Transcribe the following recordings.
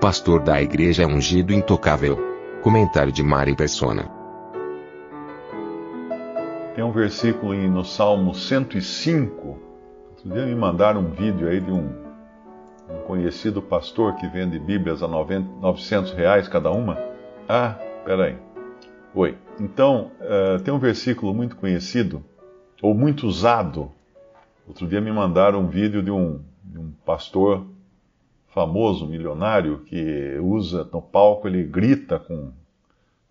Pastor da igreja é ungido intocável. Comentário de Mari Persona. Tem um versículo no Salmo 105. Outro dia me mandaram um vídeo aí de um, um conhecido pastor que vende Bíblias a 90, 900 reais cada uma. Ah, peraí. Oi. Então, uh, tem um versículo muito conhecido, ou muito usado. Outro dia me mandaram um vídeo de um, de um pastor famoso, milionário, que usa no palco, ele grita com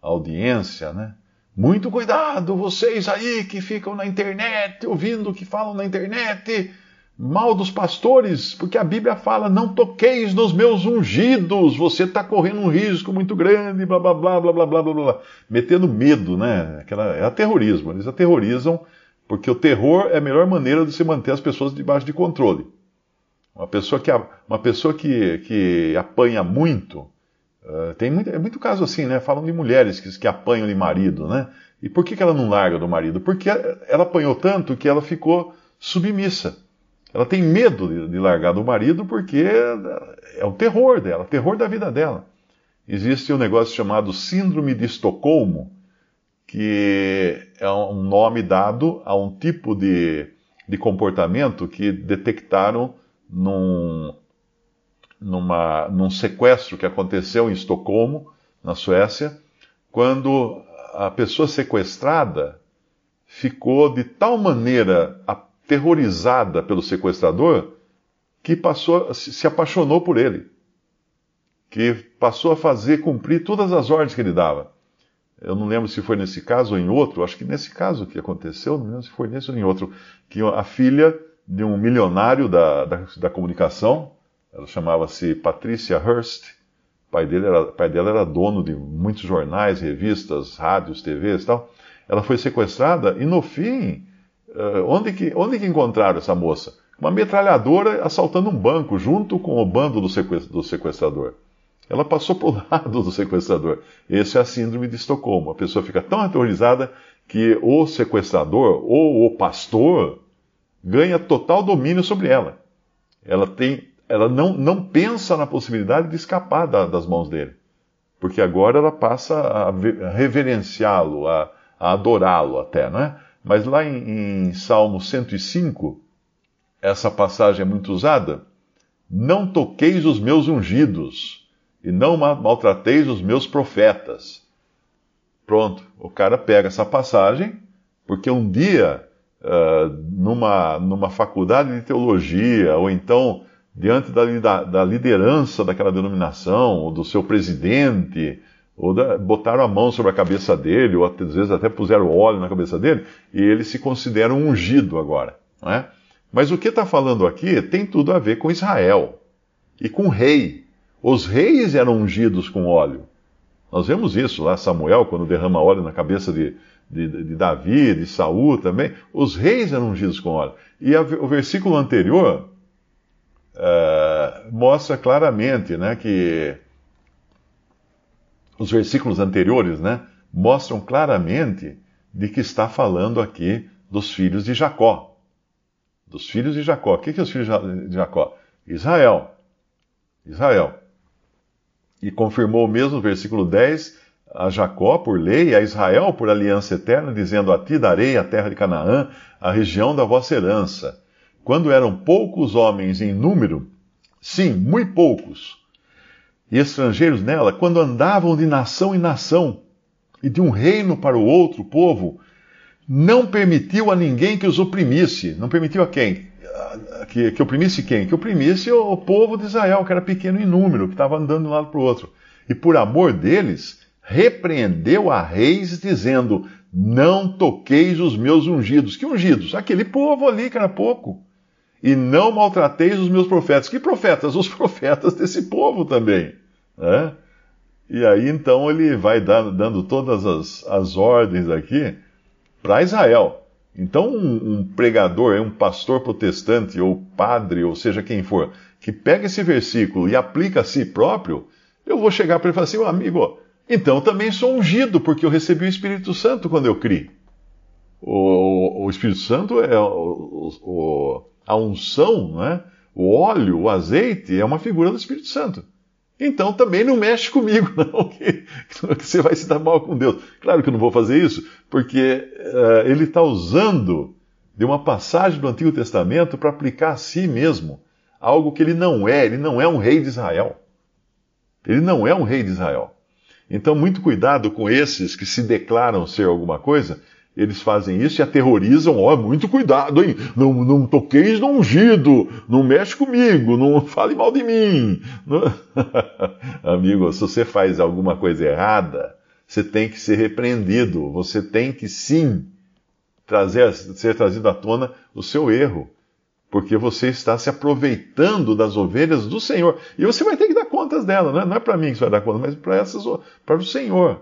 a audiência, né? Muito cuidado, vocês aí que ficam na internet, ouvindo o que falam na internet, mal dos pastores, porque a Bíblia fala: não toqueis nos meus ungidos, você está correndo um risco muito grande, blá blá blá blá blá blá blá blá. Metendo medo, né? Aquela, é aterrorismo, eles aterrorizam, porque o terror é a melhor maneira de se manter as pessoas debaixo de controle. Uma pessoa que, uma pessoa que, que apanha muito, uh, tem muito, é muito caso assim, né? Falam de mulheres que, que apanham de marido, né? E por que, que ela não larga do marido? Porque ela apanhou tanto que ela ficou submissa. Ela tem medo de, de largar do marido porque é o terror dela, o terror da vida dela. Existe um negócio chamado Síndrome de Estocolmo, que é um nome dado a um tipo de, de comportamento que detectaram num, numa, num sequestro que aconteceu em Estocolmo, na Suécia, quando a pessoa sequestrada ficou de tal maneira aterrorizada pelo sequestrador que passou, se apaixonou por ele, que passou a fazer cumprir todas as ordens que ele dava. Eu não lembro se foi nesse caso ou em outro, acho que nesse caso que aconteceu, não lembro se foi nesse ou em outro, que a filha de um milionário da, da, da comunicação, ela chamava-se Patricia Hearst, o pai, dele era, pai dela era dono de muitos jornais, revistas, rádios, TVs e tal. Ela foi sequestrada e no fim, uh, onde, que, onde que encontraram essa moça? Uma metralhadora assaltando um banco junto com o bando do sequestrador. Ela passou para o lado do sequestrador. Esse é a síndrome de Estocolmo. A pessoa fica tão aterrorizada que o sequestrador ou o pastor ganha total domínio sobre ela. Ela tem, ela não, não pensa na possibilidade de escapar da, das mãos dele, porque agora ela passa a, reverenciá-lo, a, a adorá-lo até, não é? Mas lá em, em Salmo 105, essa passagem é muito usada. Não toqueis os meus ungidos, e não maltrateis os meus profetas. Pronto, o cara pega essa passagem, porque um dia numa, numa faculdade de teologia, ou então diante da, da liderança daquela denominação, ou do seu presidente, ou da, botaram a mão sobre a cabeça dele, ou às vezes até puseram óleo na cabeça dele, e ele se considera um ungido agora. Não é? Mas o que está falando aqui tem tudo a ver com Israel e com o rei. Os reis eram ungidos com óleo. Nós vemos isso lá, Samuel, quando derrama óleo na cabeça de, de, de Davi, de Saul também, os reis eram ungidos com óleo. E a, o versículo anterior uh, mostra claramente né, que os versículos anteriores né, mostram claramente de que está falando aqui dos filhos de Jacó. Dos filhos de Jacó. O que, que é os filhos de Jacó? Israel. Israel. E confirmou mesmo no versículo 10 a Jacó por lei a Israel por aliança eterna, dizendo: A ti darei a terra de Canaã, a região da vossa herança. Quando eram poucos homens em número, sim, muito poucos, e estrangeiros nela, quando andavam de nação em nação, e de um reino para o outro povo, não permitiu a ninguém que os oprimisse. Não permitiu a quem? Que, que oprimisse quem? Que oprimisse o, o povo de Israel, que era pequeno em número, que estava andando de um lado para o outro. E por amor deles, repreendeu a reis, dizendo: Não toqueis os meus ungidos. Que ungidos? Aquele povo ali que era pouco. e não maltrateis os meus profetas. Que profetas? Os profetas desse povo também. Né? E aí então ele vai dando, todas as, as ordens aqui para Israel. Então, um, um, pregador, um pastor protestante, ou padre, ou seja quem for, que pega esse versículo e aplica a si próprio, eu vou chegar para ele e falar assim: oh, amigo, então também sou ungido, porque eu recebi o Espírito Santo quando eu criei. O, o, Espírito Santo é o, o, a unção, né? o óleo, o azeite é uma figura do Espírito Santo. Então também não mexe comigo, não, que, que você vai se dar mal com Deus. Claro que eu não vou fazer isso, porque uh, ele está usando de uma passagem do Antigo Testamento para aplicar a si mesmo algo que ele não é. Ele não é um rei de Israel. Ele não é um rei de Israel. Então, muito cuidado com esses que se declaram ser alguma coisa eles fazem isso e aterrorizam, ó, oh, muito cuidado, hein? Não, não toqueis no ungido, não mexe comigo, não fale mal de mim. Amigo, se você faz alguma coisa errada, você tem que ser repreendido, você tem que sim trazer, ser trazido à tona o seu erro, porque você está se aproveitando das ovelhas do Senhor. E você vai ter que contas dela, não é, é para mim que você vai dar contas, mas para essas para o Senhor.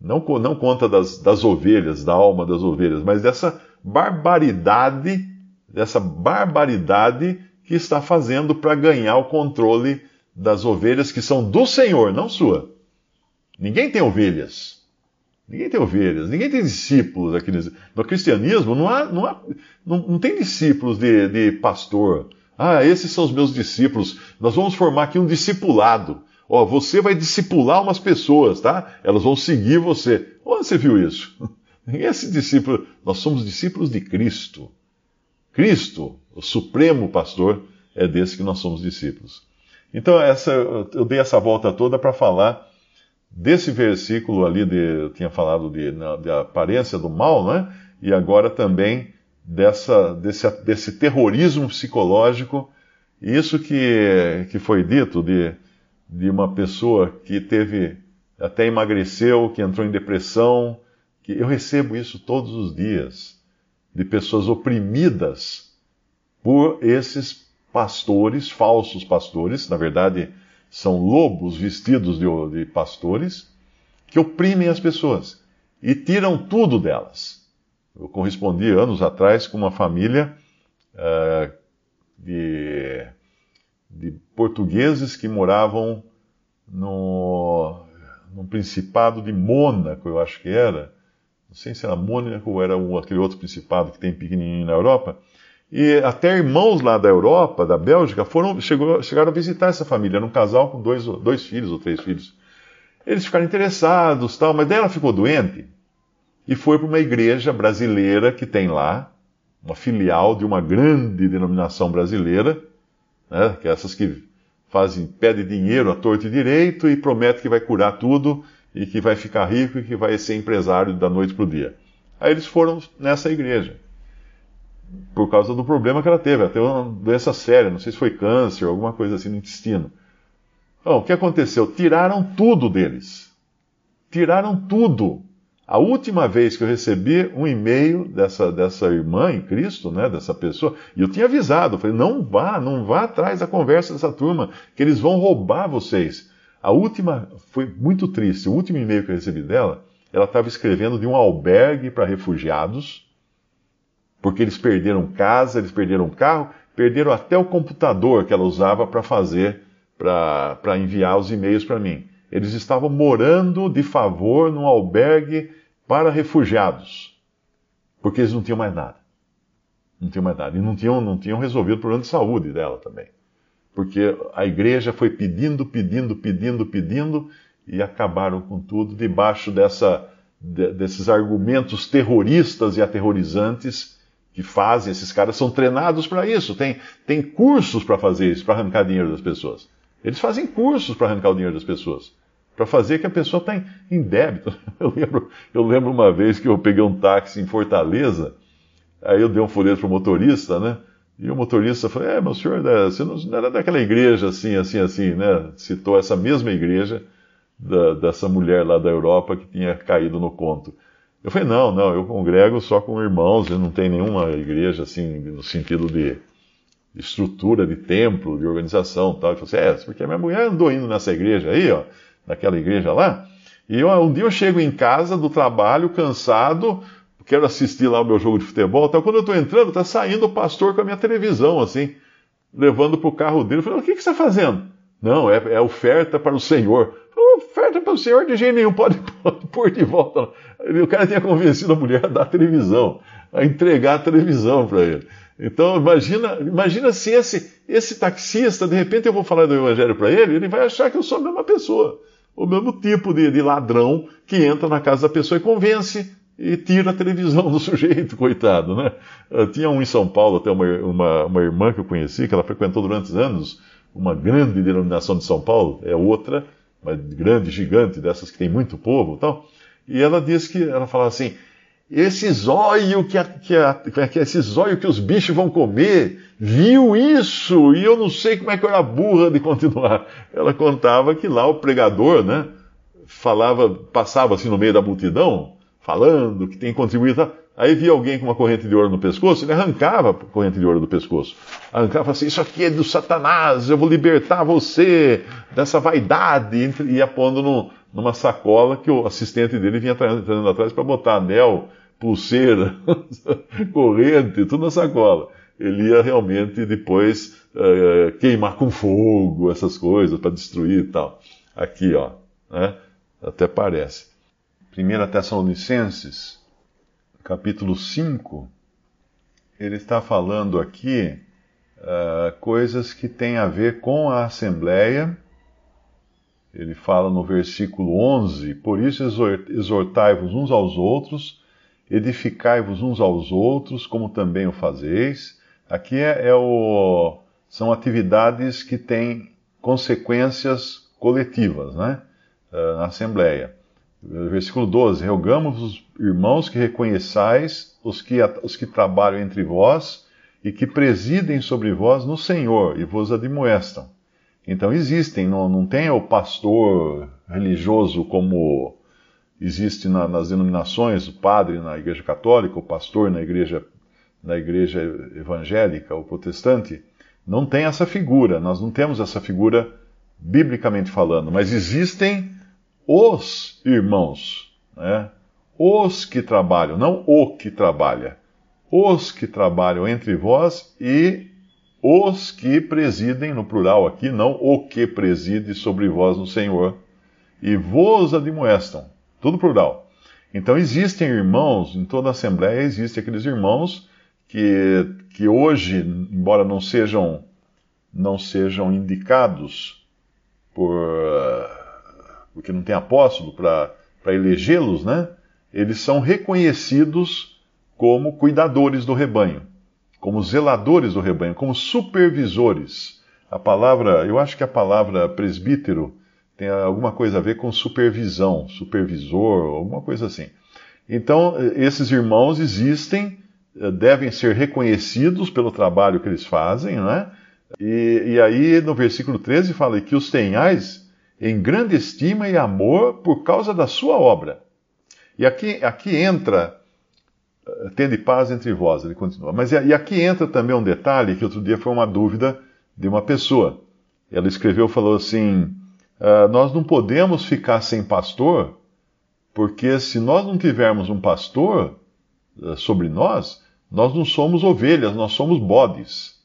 Não, não conta das, das ovelhas, da alma das ovelhas, mas dessa barbaridade, dessa barbaridade que está fazendo para ganhar o controle das ovelhas que são do Senhor, não sua. Ninguém tem ovelhas. Ninguém tem ovelhas, ninguém tem discípulos aqui no cristianismo. Não, há, não, há, não, não tem discípulos de, de pastor. Ah, esses são os meus discípulos. Nós vamos formar aqui um discipulado. Ó, você vai discipular umas pessoas, tá? Elas vão seguir você. Onde você viu isso? Esse discípulo, nós somos discípulos de Cristo. Cristo, o supremo pastor, é desse que nós somos discípulos. Então, essa, eu dei essa volta toda para falar desse versículo ali, de, eu tinha falado de, de aparência do mal, né? E agora também dessa, desse, desse terrorismo psicológico. Isso que, que foi dito de de uma pessoa que teve, até emagreceu, que entrou em depressão, que eu recebo isso todos os dias, de pessoas oprimidas por esses pastores, falsos pastores, na verdade são lobos vestidos de, de pastores, que oprimem as pessoas e tiram tudo delas. Eu correspondi anos atrás com uma família uh, de de portugueses que moravam no, no Principado de Mônaco, eu acho que era. Não sei se era Mônaco ou era um, aquele outro principado que tem pequenininho na Europa. E até irmãos lá da Europa, da Bélgica, foram, chegou, chegaram a visitar essa família. Era um casal com dois, dois filhos ou três filhos. Eles ficaram interessados, tal, mas daí ela ficou doente e foi para uma igreja brasileira que tem lá, uma filial de uma grande denominação brasileira, né? que é essas que fazem, pedem dinheiro a torto e direito e prometem que vai curar tudo e que vai ficar rico e que vai ser empresário da noite para o dia. Aí eles foram nessa igreja. Por causa do problema que ela teve. Ela teve uma doença séria, não sei se foi câncer, alguma coisa assim no intestino. Então, o que aconteceu? Tiraram tudo deles. Tiraram tudo. A última vez que eu recebi um e-mail dessa, dessa irmã em Cristo, né, dessa pessoa, e eu tinha avisado, falei, não vá, não vá atrás da conversa dessa turma, que eles vão roubar vocês. A última, foi muito triste, o último e-mail que eu recebi dela, ela estava escrevendo de um albergue para refugiados, porque eles perderam casa, eles perderam carro, perderam até o computador que ela usava para fazer, para enviar os e-mails para mim. Eles estavam morando de favor num albergue para refugiados, porque eles não tinham mais nada. Não tinham mais nada. E não tinham, não tinham resolvido o problema de saúde dela também. Porque a igreja foi pedindo, pedindo, pedindo, pedindo, e acabaram com tudo debaixo dessa, de, desses argumentos terroristas e aterrorizantes que fazem. Esses caras são treinados para isso. Tem, tem cursos para fazer isso, para arrancar dinheiro das pessoas. Eles fazem cursos para arrancar o dinheiro das pessoas para fazer que a pessoa está em, em, débito. Eu lembro, eu lembro uma vez que eu peguei um táxi em Fortaleza, aí eu dei um folheto para o motorista, né? E o motorista falou: É, meu senhor, né, você não, não, era daquela igreja assim, assim, assim, né? Citou essa mesma igreja da, dessa mulher lá da Europa que tinha caído no conto. Eu falei: Não, não, eu congrego só com irmãos, eu não tenho nenhuma igreja assim, no sentido de, estrutura de templo, de organização tal. Ele falou assim, é, porque a minha mulher andou indo nessa igreja aí, ó, naquela igreja lá, e eu, um dia eu chego em casa do trabalho, cansado, quero assistir lá o meu jogo de futebol, tal. quando eu estou entrando, está saindo o pastor com a minha televisão, assim, levando para o carro dele. Eu falei, o que, que você está fazendo? Não, é, é oferta para o Senhor. Oferta para o Senhor de jeito nenhum, pode, pode pôr de volta. O cara tinha convencido a mulher a dar a televisão, a entregar a televisão para ele. Então, imagina, imagina se esse, esse taxista, de repente eu vou falar do evangelho para ele, ele vai achar que eu sou a mesma pessoa. O mesmo tipo de, de ladrão que entra na casa da pessoa e convence e tira a televisão do sujeito, coitado, né? Tinha um em São Paulo, até uma, uma, uma irmã que eu conheci, que ela frequentou durante anos uma grande denominação de São Paulo, é outra, uma grande, gigante, dessas que tem muito povo e tal. E ela disse que, ela falava assim, esse zóio que, a, que, a, que esse zóio que os bichos vão comer, viu isso, e eu não sei como é que eu era burra de continuar. Ela contava que lá o pregador, né, falava, passava assim no meio da multidão, falando que tem contribuído. Aí via alguém com uma corrente de ouro no pescoço, ele arrancava a corrente de ouro do pescoço. Arrancava assim, isso aqui é do Satanás, eu vou libertar você dessa vaidade. E ia pondo no, numa sacola que o assistente dele vinha trazendo atrás para botar anel, pulseira, corrente, tudo na sacola. Ele ia realmente depois uh, queimar com fogo essas coisas para destruir e tal. Aqui, ó, né? até parece. 1 Tessalonicenses, capítulo 5, ele está falando aqui uh, coisas que têm a ver com a Assembleia. Ele fala no versículo 11: Por isso exortai-vos uns aos outros, edificai-vos uns aos outros, como também o fazeis. Aqui é, é o, são atividades que têm consequências coletivas né, uh, na Assembleia. Versículo 12: Rogamos, irmãos, que reconheçais os que, os que trabalham entre vós e que presidem sobre vós no Senhor e vos admoestam. Então existem, não, não tem o pastor religioso como existe na, nas denominações, o padre na igreja católica, o pastor na igreja, na igreja evangélica ou protestante. Não tem essa figura, nós não temos essa figura biblicamente falando, mas existem os irmãos, né? os que trabalham, não o que trabalha, os que trabalham entre vós e os que presidem, no plural aqui, não o que preside sobre vós no Senhor, e vos admoestam, tudo plural. Então existem irmãos, em toda a Assembleia existem aqueles irmãos que, que hoje, embora não sejam, não sejam indicados por porque não tem apóstolo para elegê-los, né? Eles são reconhecidos como cuidadores do rebanho, como zeladores do rebanho, como supervisores. A palavra, eu acho que a palavra presbítero tem alguma coisa a ver com supervisão, supervisor, alguma coisa assim. Então, esses irmãos existem, devem ser reconhecidos pelo trabalho que eles fazem, né? E, e aí, no versículo 13, fala que os tenhais em grande estima e amor por causa da sua obra. E aqui, aqui entra, tende paz entre vós, ele continua. Mas e aqui entra também um detalhe que outro dia foi uma dúvida de uma pessoa. Ela escreveu, falou assim: ah, nós não podemos ficar sem pastor, porque se nós não tivermos um pastor eh, sobre nós, nós não somos ovelhas, nós somos bodes.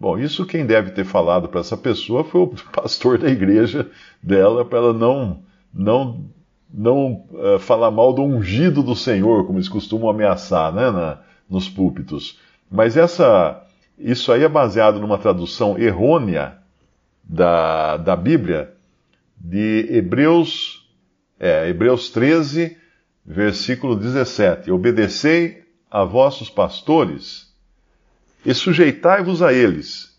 Bom, isso quem deve ter falado para essa pessoa foi o pastor da igreja dela, para ela não, não, não uh, falar mal do ungido do Senhor, como eles costumam ameaçar né, na, nos púlpitos. Mas essa, isso aí é baseado numa tradução errônea da, da Bíblia, de Hebreus, é, Hebreus 13, versículo 17. Obedecei a vossos pastores e sujeitai-vos a eles,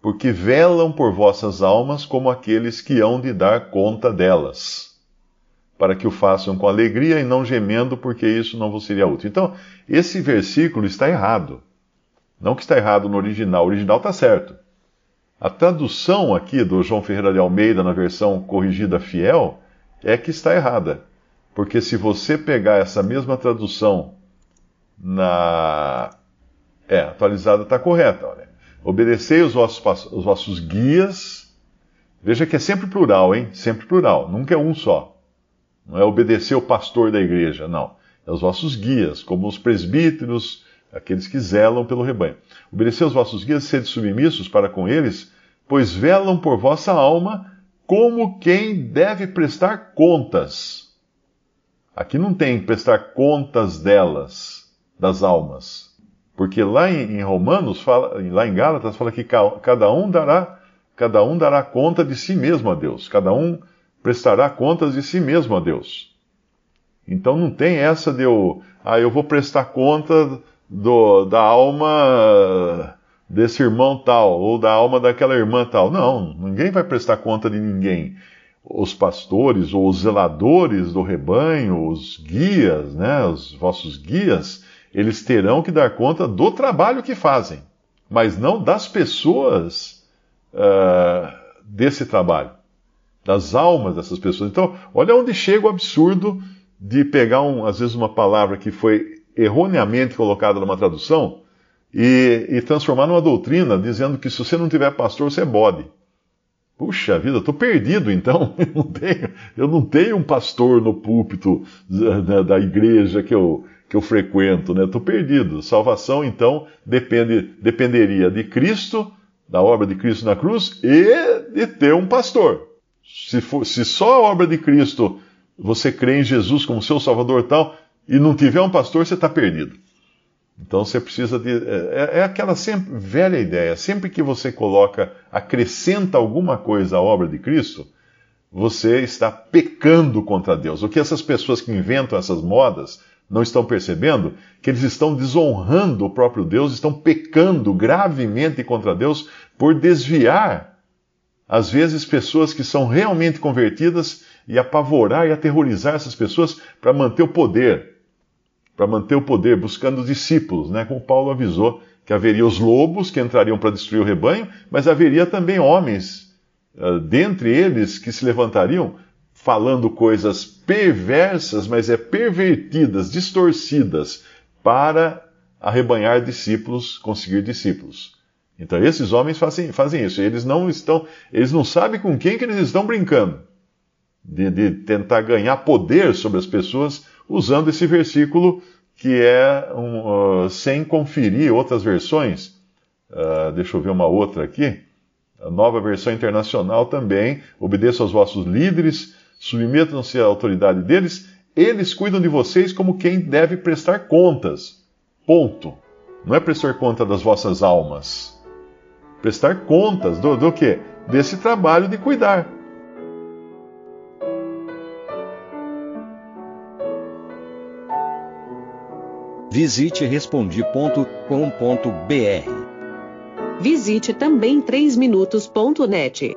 porque velam por vossas almas como aqueles que hão de dar conta delas, para que o façam com alegria e não gemendo, porque isso não vos seria útil. Então, esse versículo está errado. Não que está errado no original, o original está certo. A tradução aqui do João Ferreira de Almeida, na versão corrigida fiel, é que está errada. Porque se você pegar essa mesma tradução na é, atualizada está correta. Olha. Obedecei os vossos, os vossos guias. Veja que é sempre plural, hein? Sempre plural. Nunca é um só. Não é obedecer o pastor da igreja, não. É os vossos guias, como os presbíteros, aqueles que zelam pelo rebanho. Obedecer os vossos guias, sede submissos para com eles, pois velam por vossa alma como quem deve prestar contas. Aqui não tem prestar contas delas, das almas. Porque lá em, Romanos, fala, lá em Gálatas, fala que cada um dará, cada um dará conta de si mesmo a Deus. Cada um prestará contas de si mesmo a Deus. Então não tem essa de eu, ah, eu vou prestar conta do, da alma desse irmão tal, ou da alma daquela irmã tal. Não, ninguém vai prestar conta de ninguém. Os pastores ou os zeladores do rebanho, os guias, né, os vossos guias, eles terão que dar conta do trabalho que fazem, mas não das pessoas uh, desse trabalho, das almas dessas pessoas. Então, olha onde chega o absurdo de pegar, um, às vezes, uma palavra que foi erroneamente colocada numa tradução e, e transformar numa doutrina dizendo que se você não tiver pastor, você é bode. Puxa vida, estou perdido então. Eu não, tenho, eu não tenho um pastor no púlpito da, da igreja que eu, que eu frequento, né? Estou perdido. Salvação, então, depende, dependeria de Cristo, da obra de Cristo na cruz, e de ter um pastor. Se, for, se só a obra de Cristo você crê em Jesus como seu Salvador tal, e não tiver um pastor, você está perdido. Então você precisa de. É, é, aquela sempre, velha ideia. Sempre que você coloca, acrescenta alguma coisa à obra de Cristo, você está pecando contra Deus. O que essas pessoas que inventam essas modas não estão percebendo? Que eles estão desonrando o próprio Deus, estão pecando gravemente contra Deus por desviar, às vezes, pessoas que são realmente convertidas e apavorar e aterrorizar essas pessoas para manter o poder para manter o poder, buscando discípulos, né? Como Paulo avisou que haveria os lobos que entrariam para destruir o rebanho, mas haveria também homens, uh, dentre eles, que se levantariam falando coisas perversas, mas é pervertidas, distorcidas, para arrebanhar discípulos, conseguir discípulos. Então esses homens fazem, fazem isso. Eles não estão, eles não sabem com quem que eles estão brincando. De, de tentar ganhar poder sobre as pessoas usando esse versículo que é um, uh, sem conferir outras versões. Uh, deixa eu ver uma outra aqui. A nova versão internacional também. Obedeça aos vossos líderes, submetam-se à autoridade deles, eles cuidam de vocês como quem deve prestar contas. Ponto. Não é prestar conta das vossas almas. Prestar contas do, do quê? Desse trabalho de cuidar. Visite respondi.com.br. Visite também 3minutos.net.